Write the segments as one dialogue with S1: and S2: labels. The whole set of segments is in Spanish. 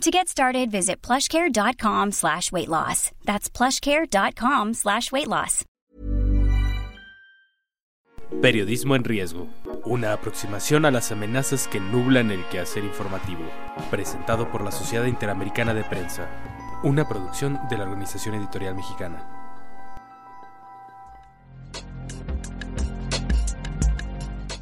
S1: To get started, visit plushcare.com slash weight loss. That's plushcare.com slash weight loss.
S2: Periodismo en riesgo. Una aproximación a las amenazas que nublan el quehacer informativo. Presentado por la Sociedad Interamericana de Prensa. Una producción de la Organización Editorial Mexicana.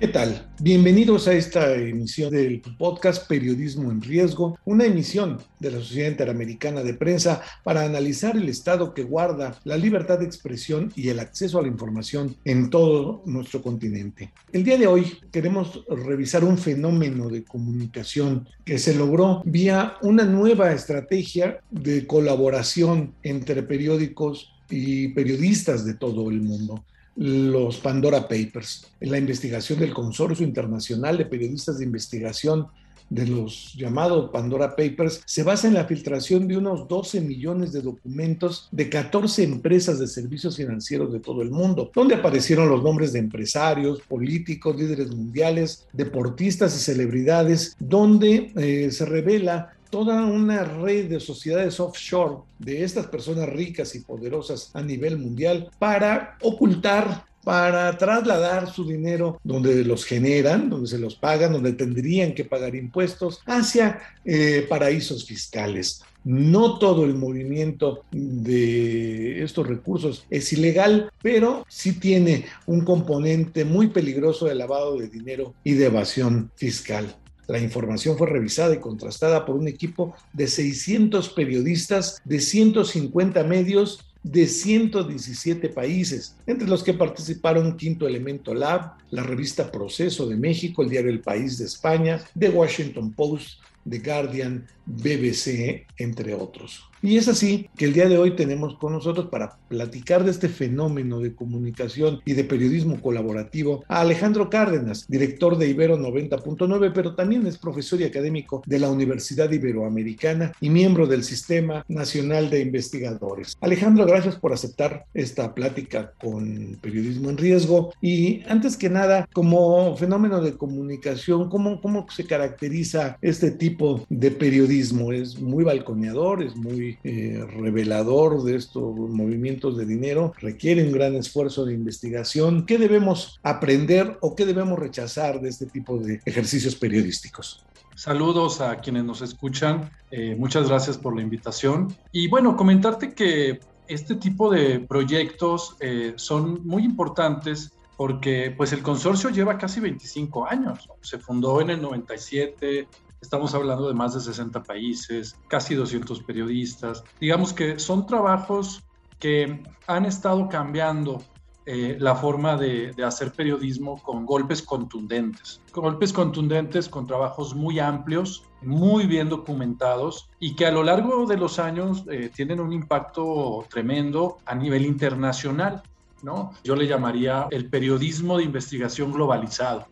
S3: ¿Qué tal? Bienvenidos a esta emisión del podcast Periodismo en Riesgo, una emisión de la Sociedad Interamericana de Prensa para analizar el estado que guarda la libertad de expresión y el acceso a la información en todo nuestro continente. El día de hoy queremos revisar un fenómeno de comunicación que se logró vía una nueva estrategia de colaboración entre periódicos y periodistas de todo el mundo los Pandora Papers, la investigación del Consorcio Internacional de Periodistas de Investigación de los llamados Pandora Papers se basa en la filtración de unos 12 millones de documentos de 14 empresas de servicios financieros de todo el mundo, donde aparecieron los nombres de empresarios, políticos, líderes mundiales, deportistas y celebridades, donde eh, se revela toda una red de sociedades offshore de estas personas ricas y poderosas a nivel mundial para ocultar para trasladar su dinero donde los generan, donde se los pagan, donde tendrían que pagar impuestos, hacia eh, paraísos fiscales. No todo el movimiento de estos recursos es ilegal, pero sí tiene un componente muy peligroso de lavado de dinero y de evasión fiscal. La información fue revisada y contrastada por un equipo de 600 periodistas de 150 medios de 117 países, entre los que participaron Quinto Elemento Lab, la revista Proceso de México, el diario El País de España, The Washington Post, The Guardian, BBC, entre otros. Y es así que el día de hoy tenemos con nosotros para platicar de este fenómeno de comunicación y de periodismo colaborativo a Alejandro Cárdenas, director de Ibero 90.9, pero también es profesor y académico de la Universidad Iberoamericana y miembro del Sistema Nacional de Investigadores. Alejandro, gracias por aceptar esta plática con Periodismo en Riesgo. Y antes que nada, como fenómeno de comunicación, ¿cómo, cómo se caracteriza este tipo de periodismo? Es muy balconeador, es muy eh, revelador de estos movimientos de dinero, requiere un gran esfuerzo de investigación. ¿Qué debemos aprender o qué debemos rechazar de este tipo de ejercicios periodísticos?
S4: Saludos a quienes nos escuchan. Eh, muchas gracias por la invitación. Y bueno, comentarte que este tipo de proyectos eh, son muy importantes porque pues el consorcio lleva casi 25 años. Se fundó en el 97, Estamos hablando de más de 60 países, casi 200 periodistas. Digamos que son trabajos que han estado cambiando eh, la forma de, hacer periodismo con golpes contundentes. Golpes contundentes con trabajos muy amplios, muy bien documentados y que a lo largo de los años eh, tienen un impacto tremendo a nivel internacional. ¿no? Yo le llamaría el periodismo de investigación globalizado.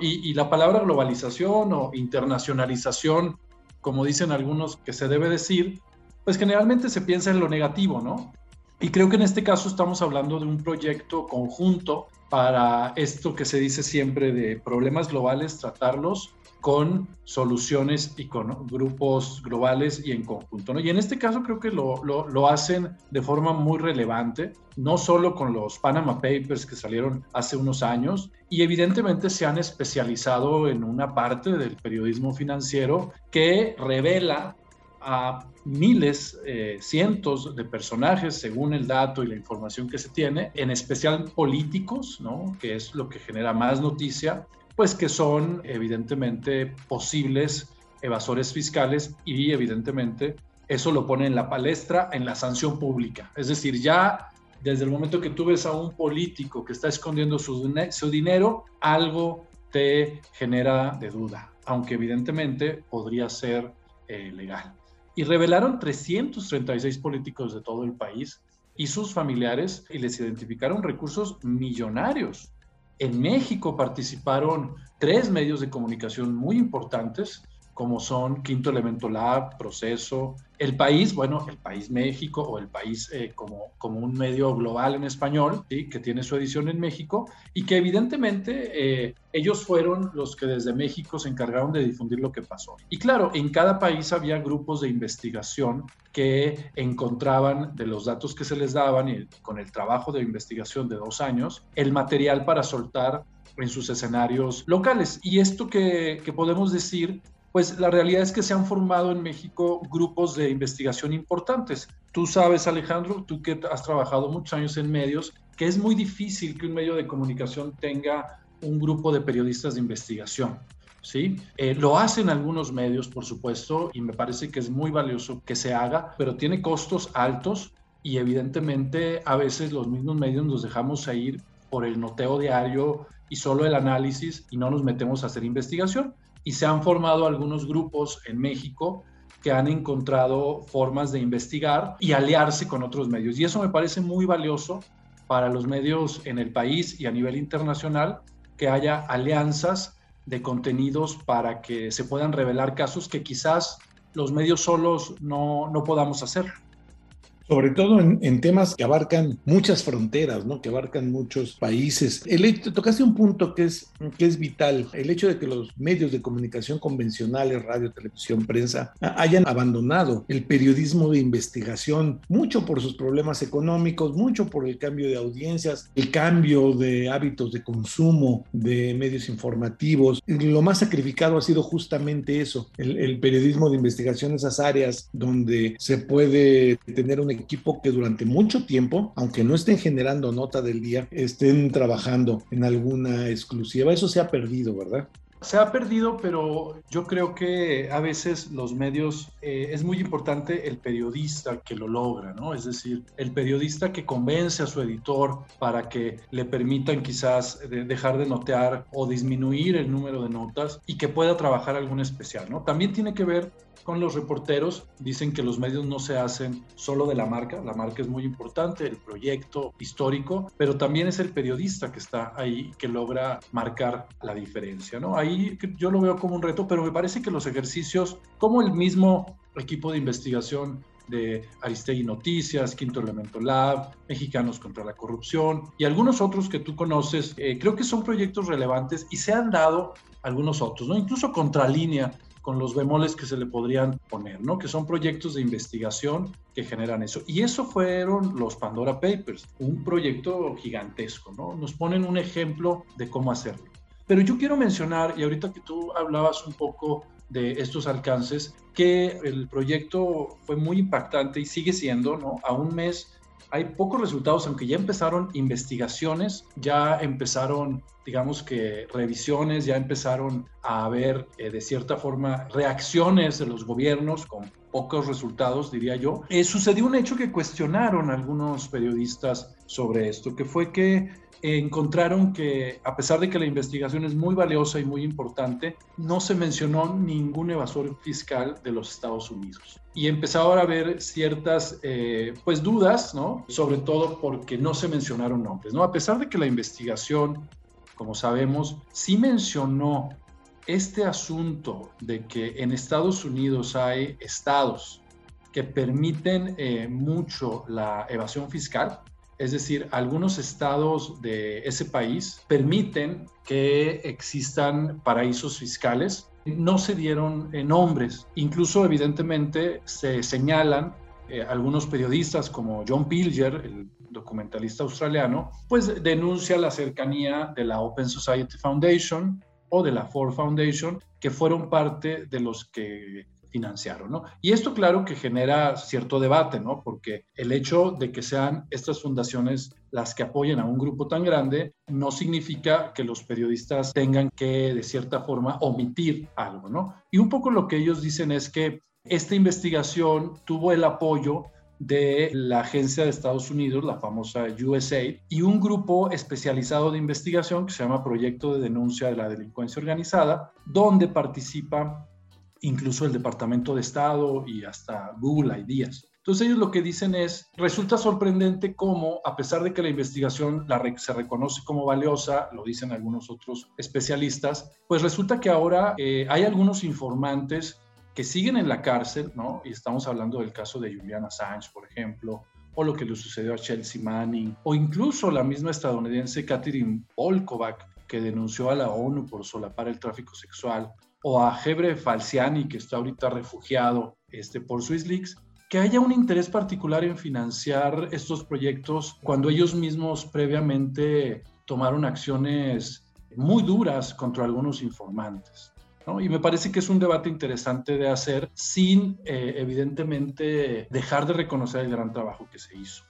S4: Y, la palabra globalización o internacionalización, como dicen algunos que se debe decir, pues generalmente se piensa en lo negativo, ¿no? Y creo que en este caso estamos hablando de un proyecto conjunto para esto que se dice siempre de problemas globales, tratarlos con soluciones y con grupos globales y en conjunto. ¿no? Y en este caso creo que lo, lo, lo, hacen de forma muy relevante, no solo con los Panama Papers que salieron hace unos años, y evidentemente se han especializado en una parte del periodismo financiero que revela a miles, eh, cientos de personajes según el dato y la información que se tiene, en especial políticos, ¿no? que es lo que genera más noticia, pues que son evidentemente posibles evasores fiscales y evidentemente eso lo pone en la palestra en la sanción pública. Es decir, ya desde el momento que tú ves a un político que está escondiendo su, su dinero, algo te genera de duda, aunque evidentemente podría ser eh, legal. Y revelaron 336 políticos de todo el país y sus familiares y les identificaron recursos millonarios. En México participaron tres medios de comunicación muy importantes, como son Quinto Elemento Lab, Proceso, El País, bueno, El País México o El País eh, como, como un medio global en español, ¿sí? que tiene su edición en México y que evidentemente eh, ellos fueron los que desde México se encargaron de difundir lo que pasó. Y claro, en cada país había grupos de investigación que encontraban de los datos que se les daban y con el trabajo de investigación de dos años, el material para soltar en sus escenarios locales. Y esto que, que podemos decir pues la realidad es que se han formado en México grupos de investigación importantes. Tú sabes, Alejandro, tú que has trabajado muchos años en medios, que es muy difícil que un medio de comunicación tenga un grupo de periodistas de investigación. ¿sí? Eh, lo hacen algunos medios, por supuesto, y me parece que es muy valioso que se haga, pero tiene costos altos y evidentemente a veces los mismos medios nos dejamos ir por el noteo diario y solo el análisis y no nos metemos a hacer investigación y se han formado algunos grupos en México que han encontrado formas de investigar y aliarse con otros medios. Y eso me parece muy valioso para los medios en el país y a nivel internacional, que haya alianzas de contenidos para que se puedan revelar casos que quizás los medios solos no, no podamos hacer
S3: sobre todo en, temas que abarcan muchas fronteras, ¿no? que abarcan muchos países. El hecho, tocaste un punto que es, que es vital, el hecho de que los medios de comunicación convencionales, radio, televisión, prensa, hayan abandonado el periodismo de investigación, mucho por sus problemas económicos, mucho por el cambio de audiencias, el cambio de hábitos de consumo de medios informativos. Lo más sacrificado ha sido justamente eso, el, el periodismo de investigación, esas áreas donde se puede tener un equipo que durante mucho tiempo, aunque no estén generando nota del día, estén trabajando en alguna exclusiva. Eso se ha perdido, ¿verdad?
S4: Se ha perdido, pero yo creo que a veces los medios, eh, es muy importante el periodista que lo logra, ¿no? Es decir, el periodista que convence a su editor para que le permitan quizás dejar de notear o disminuir el número de notas y que pueda trabajar algún especial, ¿no? También tiene que ver con los reporteros. Dicen que los medios no se hacen solo de la marca, la marca es muy importante, el proyecto histórico, pero también es el periodista que está ahí que logra marcar la diferencia, ¿no? Ahí yo lo veo como un reto, pero me parece que los ejercicios, como el mismo equipo de investigación de Aristegui Noticias, Quinto Elemento Lab, Mexicanos contra la Corrupción y algunos otros que tú conoces, eh, creo que son proyectos relevantes y se han dado algunos otros, ¿no? Incluso Contralínea con los bemoles que se le podrían poner, ¿no? Que son proyectos de investigación que generan eso. Y eso fueron los Pandora Papers, un proyecto gigantesco, ¿no? Nos ponen un ejemplo de cómo hacerlo. Pero yo quiero mencionar, y ahorita que tú hablabas un poco de estos alcances, que el proyecto fue muy impactante y sigue siendo, ¿no? A un mes hay pocos resultados, aunque ya empezaron investigaciones, ya empezaron, digamos que revisiones, ya empezaron a haber eh, de cierta forma reacciones de los gobiernos con pocos resultados, diría yo. Eh, sucedió un hecho que cuestionaron algunos periodistas sobre esto, que fue que encontraron que a pesar de que la investigación es muy valiosa y muy importante, no se mencionó ningún evasor fiscal de los Estados Unidos. Y empezaron a haber ciertas eh, pues dudas, ¿no? Sobre todo porque no se mencionaron nombres, ¿no? A pesar de que la investigación, como sabemos, sí mencionó este asunto de que en Estados Unidos hay estados que permiten eh, mucho la evasión fiscal, es decir, algunos estados de ese país permiten que existan paraísos fiscales. No se dieron eh, nombres, incluso evidentemente se señalan eh, algunos periodistas como John Pilger, el documentalista australiano, pues denuncia la cercanía de la Open Society Foundation o de la Ford Foundation, que fueron parte de los que financiaron, ¿no? Y esto claro que genera cierto debate, ¿no? Porque el hecho de que sean estas fundaciones las que apoyen a un grupo tan grande no significa que los periodistas tengan que, de cierta forma, omitir algo, ¿no? Y un poco lo que ellos dicen es que esta investigación tuvo el apoyo de la agencia de Estados Unidos, la famosa USAID, y un grupo especializado de investigación que se llama Proyecto de Denuncia de la Delincuencia Organizada, donde participa incluso el Departamento de Estado y hasta Google Ideas. Entonces ellos lo que dicen es, resulta sorprendente cómo, a pesar de que la investigación se reconoce como valiosa, lo dicen algunos otros especialistas, pues resulta que ahora eh, hay algunos informantes que siguen en la cárcel, ¿no? Y estamos hablando del caso de Julian Assange, por ejemplo, o lo que le sucedió a Chelsea Manning, o incluso la misma estadounidense Catherine Polkovac, que denunció a la ONU por solapar el tráfico sexual, o a Hebre Falciani, que está ahorita refugiado este, por SwissLeaks, que haya un interés particular en financiar estos proyectos cuando ellos mismos previamente tomaron acciones muy duras contra algunos informantes. Y me parece que es un debate interesante de hacer sin, eh, evidentemente, dejar de reconocer el gran trabajo que se hizo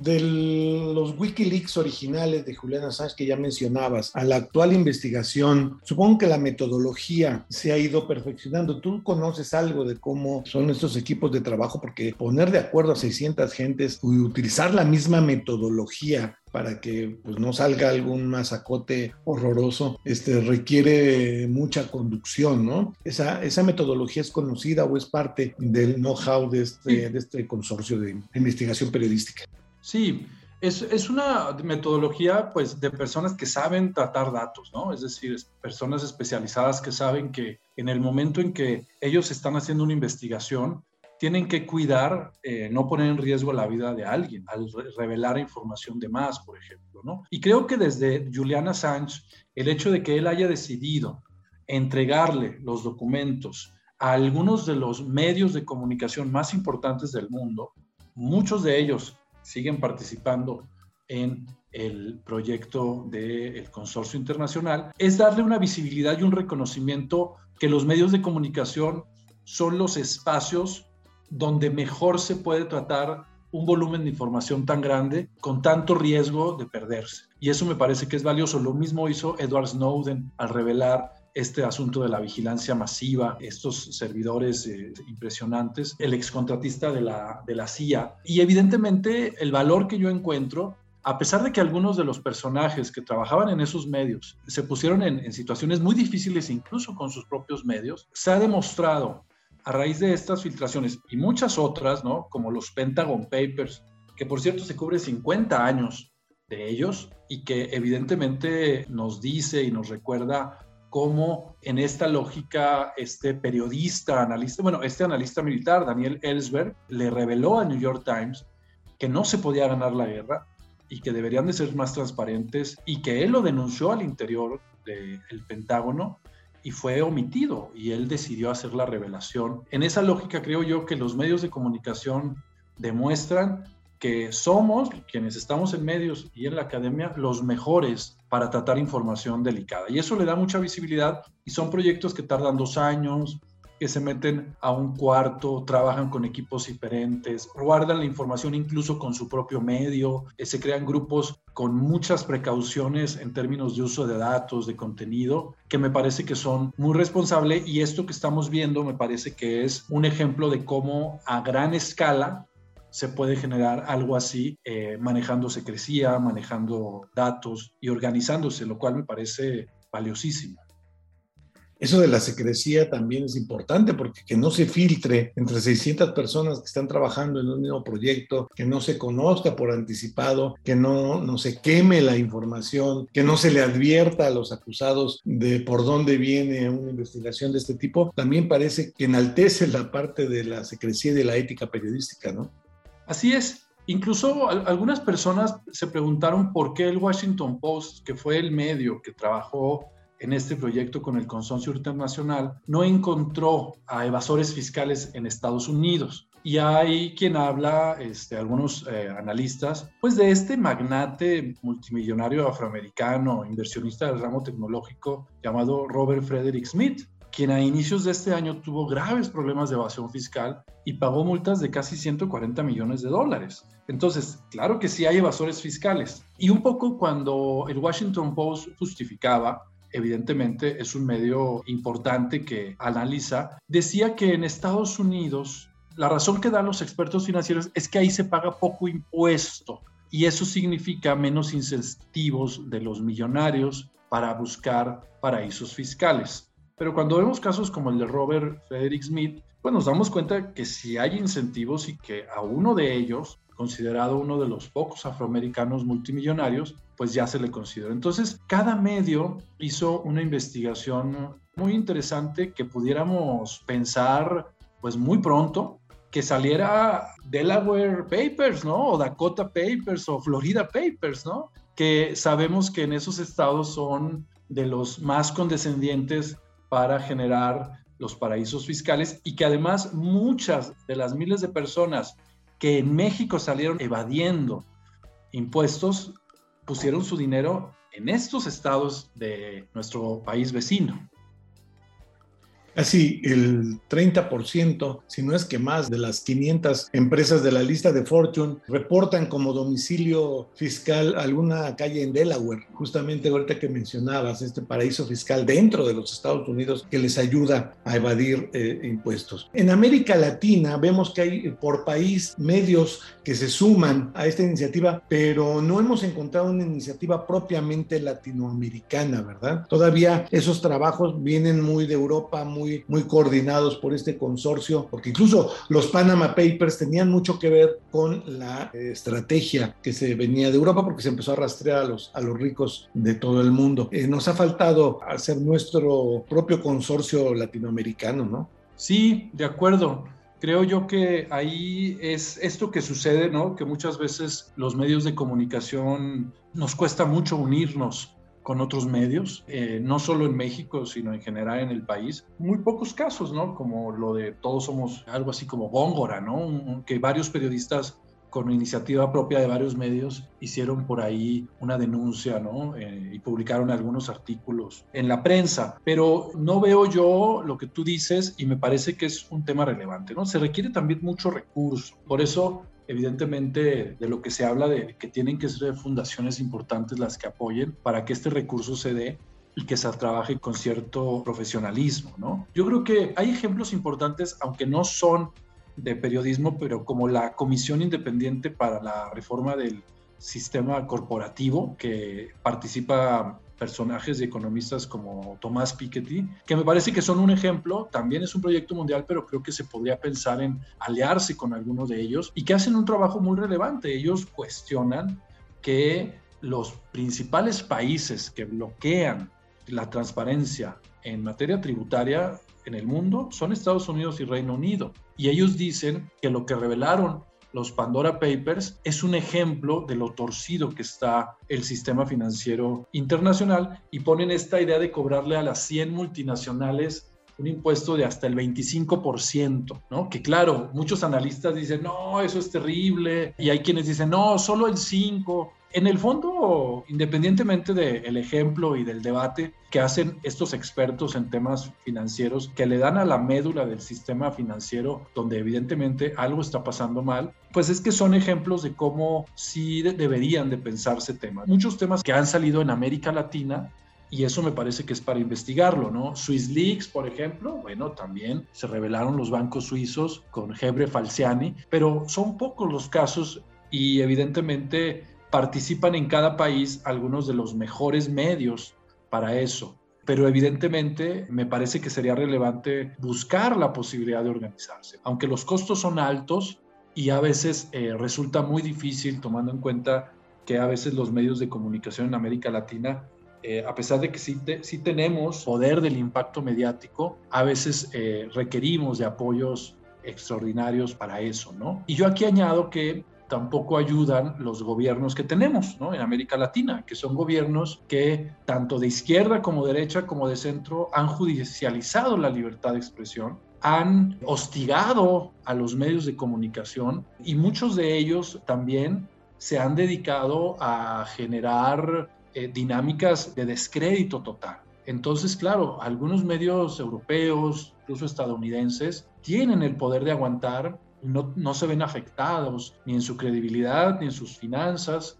S3: de los Wikileaks originales de Julian Assange que ya mencionabas a la actual investigación, supongo que la metodología se ha ido perfeccionando. ¿Tú conoces algo de cómo son estos equipos de trabajo? Porque poner de acuerdo a 600 gentes y utilizar la misma metodología para que pues, no salga algún masacote horroroso, este, requiere mucha conducción, ¿no? Esa, esa metodología es conocida o es parte del know-how de este, de este consorcio de investigación periodística.
S4: Sí, es, es, una metodología pues, de personas que saben tratar datos, ¿no? Es decir, personas especializadas que saben que en el momento en que ellos están haciendo una investigación, tienen que cuidar, eh, no poner en riesgo la vida de alguien al revelar información de más, por ejemplo, ¿no? Y creo que desde Julian Assange, el hecho de que él haya decidido entregarle los documentos a algunos de los medios de comunicación más importantes del mundo, muchos de ellos siguen participando en el proyecto del consorcio internacional, es darle una visibilidad y un reconocimiento que los medios de comunicación son los espacios donde mejor se puede tratar un volumen de información tan grande con tanto riesgo de perderse. Y eso me parece que es valioso. Lo mismo hizo Edward Snowden al revelar este asunto de la vigilancia masiva, estos servidores eh, impresionantes, el excontratista de la, de la CIA. Y evidentemente el valor que yo encuentro a pesar de que algunos de los personajes que trabajaban en esos medios se pusieron en, en, situaciones muy difíciles incluso con sus propios medios, se ha demostrado a raíz de estas filtraciones y muchas otras, ¿no? como los Pentagon Papers, que por cierto se cubre 50 años de ellos y que evidentemente nos dice y nos recuerda cómo en esta lógica este periodista, analista, bueno, este analista militar, Daniel Ellsberg, le reveló a New York Times que no se podía ganar la guerra y que deberían de ser más transparentes y que él lo denunció al interior del Pentágono y fue omitido y él decidió hacer la revelación. En esa lógica creo yo que los medios de comunicación demuestran que somos quienes estamos en medios y en la academia los mejores para tratar información delicada. Y eso le da mucha visibilidad y son proyectos que tardan dos años, que se meten a un cuarto, trabajan con equipos diferentes, guardan la información incluso con su propio medio, eh, se crean grupos con muchas precauciones en términos de uso de datos, de contenido, que me parece que son muy responsables y esto que estamos viendo me parece que es un ejemplo de cómo a gran escala se puede generar algo así eh, manejando secrecía, manejando datos y organizándose, lo cual me parece valiosísimo.
S3: Eso de la secrecía también es importante porque que no se filtre entre 600 personas que están trabajando en un mismo proyecto, que no se conozca por anticipado, que no, no se queme la información, que no se le advierta a los acusados de por dónde viene una investigación de este tipo, también parece que enaltece la parte de la secrecía y de la ética periodística, ¿no?
S4: Así es. Incluso algunas personas se preguntaron por qué el Washington Post, que fue el medio que trabajó en este proyecto con el consorcio internacional, no encontró a evasores fiscales en Estados Unidos. Y hay quien habla, este, algunos eh, analistas, pues de este magnate multimillonario afroamericano, inversionista del ramo tecnológico llamado Robert Frederick Smith, quien a inicios de este año tuvo graves problemas de evasión fiscal y pagó multas de casi 140 millones de dólares. Entonces, claro que sí hay evasores fiscales. Y un poco cuando el Washington Post justificaba, evidentemente es un medio importante que analiza, decía que en Estados Unidos la razón que dan los expertos financieros es que ahí se paga poco impuesto y eso significa menos incentivos de los millonarios para buscar paraísos fiscales. Pero cuando vemos casos como el de Robert Frederick Smith, pues nos damos cuenta que si hay incentivos y que a uno de ellos, considerado uno de los pocos afroamericanos multimillonarios, pues ya se le considera. Entonces, cada medio hizo una investigación muy interesante que pudiéramos pensar pues muy pronto que saliera Delaware Papers, ¿no? O Dakota Papers o Florida Papers, ¿no? Que sabemos que en esos estados son de los más condescendientes para generar los paraísos fiscales y que además muchas de las miles de personas que en México salieron evadiendo impuestos pusieron su dinero en estos estados de nuestro país vecino.
S3: Así, el 30%, si no es que más, de las 500 empresas de la lista de Fortune reportan como domicilio fiscal alguna calle en Delaware, justamente ahorita que mencionabas este paraíso fiscal dentro de los Estados Unidos que les ayuda a evadir eh, impuestos. En América Latina vemos que hay por país medios que se suman a esta iniciativa, pero no hemos encontrado una iniciativa propiamente latinoamericana, ¿verdad? Todavía esos trabajos vienen muy de Europa, muy muy, coordinados por este consorcio, porque incluso los Panama Papers tenían mucho que ver con la eh, estrategia que se venía de Europa, porque se empezó a rastrear a los, a los ricos de todo el mundo. Eh, nos ha faltado hacer nuestro propio consorcio latinoamericano, ¿no?
S4: Sí, de acuerdo creo yo que ahí es esto que sucede, ¿no? Que muchas veces los medios de comunicación nos cuesta mucho unirnos con otros medios, eh, no solo en México, sino en general en el país. Muy pocos casos, ¿no? Como lo de todos somos algo así como Góngora, ¿no? que varios periodistas con iniciativa propia de varios medios hicieron por ahí una denuncia, ¿no? Eh, y publicaron algunos artículos en la prensa. Pero no veo yo lo que tú dices y me parece que es un tema relevante, ¿no? Se requiere también mucho recurso. Por eso evidentemente de lo que se habla de que tienen que ser fundaciones importantes las que apoyen para que este recurso se dé y que se trabaje con cierto profesionalismo, ¿no? Yo creo que hay ejemplos importantes, aunque no son de periodismo, pero como la Comisión Independiente para la Reforma del Sistema Corporativo, que participa personajes y economistas como Tomás Piketty, que me parece que son un ejemplo, también es un proyecto mundial, pero creo que se podría pensar en aliarse con algunos de ellos y que hacen un trabajo muy relevante. Ellos cuestionan que los principales países que bloquean la transparencia en materia tributaria en el mundo son Estados Unidos y Reino Unido. Y ellos dicen que lo que revelaron los Pandora Papers es un ejemplo de lo torcido que está el sistema financiero internacional y ponen esta idea de cobrarle a las 100 multinacionales un impuesto de hasta el 25%, ¿no? Que claro, muchos analistas dicen, no, eso es terrible, y hay quienes dicen, no, solo el 5%, en el fondo, independientemente del ejemplo y del debate que hacen estos expertos en temas financieros, que le dan a la médula del sistema financiero, donde evidentemente algo está pasando mal, pues es que son ejemplos de cómo sí deberían de pensarse temas. Muchos temas que han salido en América Latina y eso me parece que es para investigarlo, ¿no? Swiss Leaks, por ejemplo, bueno, también se revelaron los bancos suizos con Hebre Falciani, pero son pocos los casos y evidentemente participan en cada país algunos de los mejores medios para eso. Pero evidentemente me parece que sería relevante buscar la posibilidad de organizarse. Aunque los costos son altos y a veces eh, resulta muy difícil tomando en cuenta que a veces los medios de comunicación en América Latina, eh, a pesar de que sí, sí, tenemos poder del impacto mediático, a veces eh, requerimos de apoyos extraordinarios para eso, ¿no? Y yo aquí añado que tampoco ayudan los gobiernos que tenemos en América Latina, que son gobiernos que tanto de izquierda como derecha como de centro han judicializado la libertad de expresión, han hostigado a los medios de comunicación y muchos de ellos también se han dedicado a generar eh, dinámicas de descrédito total. Entonces, claro, algunos medios europeos, incluso estadounidenses, tienen el poder de aguantar no, se ven afectados ni en su credibilidad ni en sus finanzas,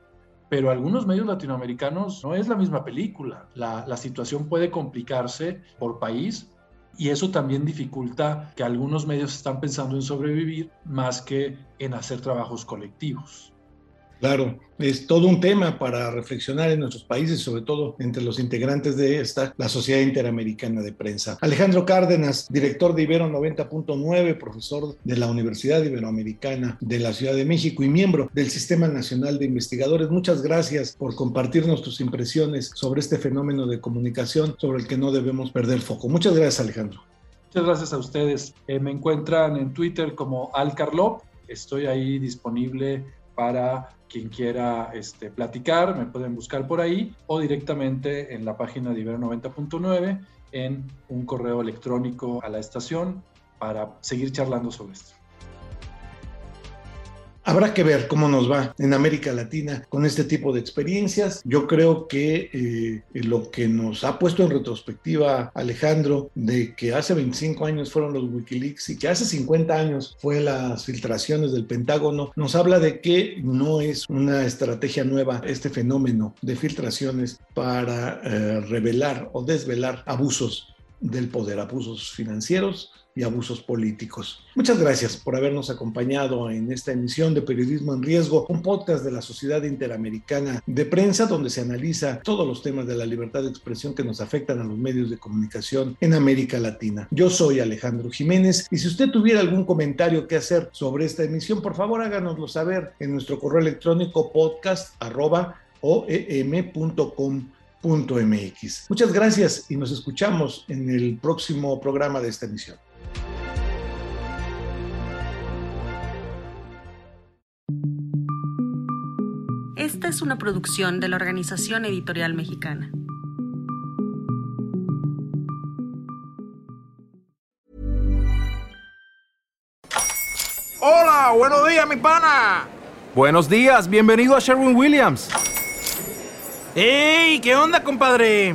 S4: pero algunos medios latinoamericanos no es la misma película. La, la, situación puede complicarse por país y eso también dificulta que algunos medios están pensando en sobrevivir más que en hacer trabajos colectivos.
S3: Claro, es todo un tema para reflexionar en nuestros países, sobre todo entre los integrantes de esta, la Sociedad Interamericana de Prensa. Alejandro Cárdenas, director de Ibero 90.9, profesor de la Universidad Iberoamericana de la Ciudad de México y miembro del Sistema Nacional de Investigadores, muchas gracias por compartirnos tus impresiones sobre este fenómeno de comunicación sobre el que no debemos perder foco. Muchas gracias, Alejandro.
S4: Muchas gracias a ustedes. Eh, me encuentran en Twitter como Alcarlop. Estoy ahí disponible para quien quiera este, platicar, me pueden buscar por ahí o directamente en la página de Ibero 90.9 en un correo electrónico a la estación para seguir charlando sobre esto.
S3: Habrá que ver cómo nos va en América Latina con este tipo de experiencias. Yo creo que eh, lo que nos ha puesto en retrospectiva Alejandro de que hace 25 años fueron los Wikileaks y que hace 50 años fue las filtraciones del Pentágono, nos habla de que no es una estrategia nueva este fenómeno de filtraciones para eh, revelar o desvelar abusos del poder, abusos financieros, y abusos políticos. Muchas gracias por habernos acompañado en esta emisión de Periodismo en Riesgo, un podcast de la Sociedad Interamericana de Prensa donde se analiza todos los temas de la libertad de expresión que nos afectan a los medios de comunicación en América Latina. Yo soy Alejandro Jiménez y si usted tuviera algún comentario que hacer sobre esta emisión, por favor háganoslo saber en nuestro correo electrónico podcast Muchas gracias y nos escuchamos en el próximo programa de esta emisión.
S5: Esta es una producción de la Organización Editorial Mexicana.
S6: Hola, buenos días, mi pana.
S7: Buenos días, bienvenido a Sherwin Williams.
S6: ¡Ey! ¿Qué onda, compadre?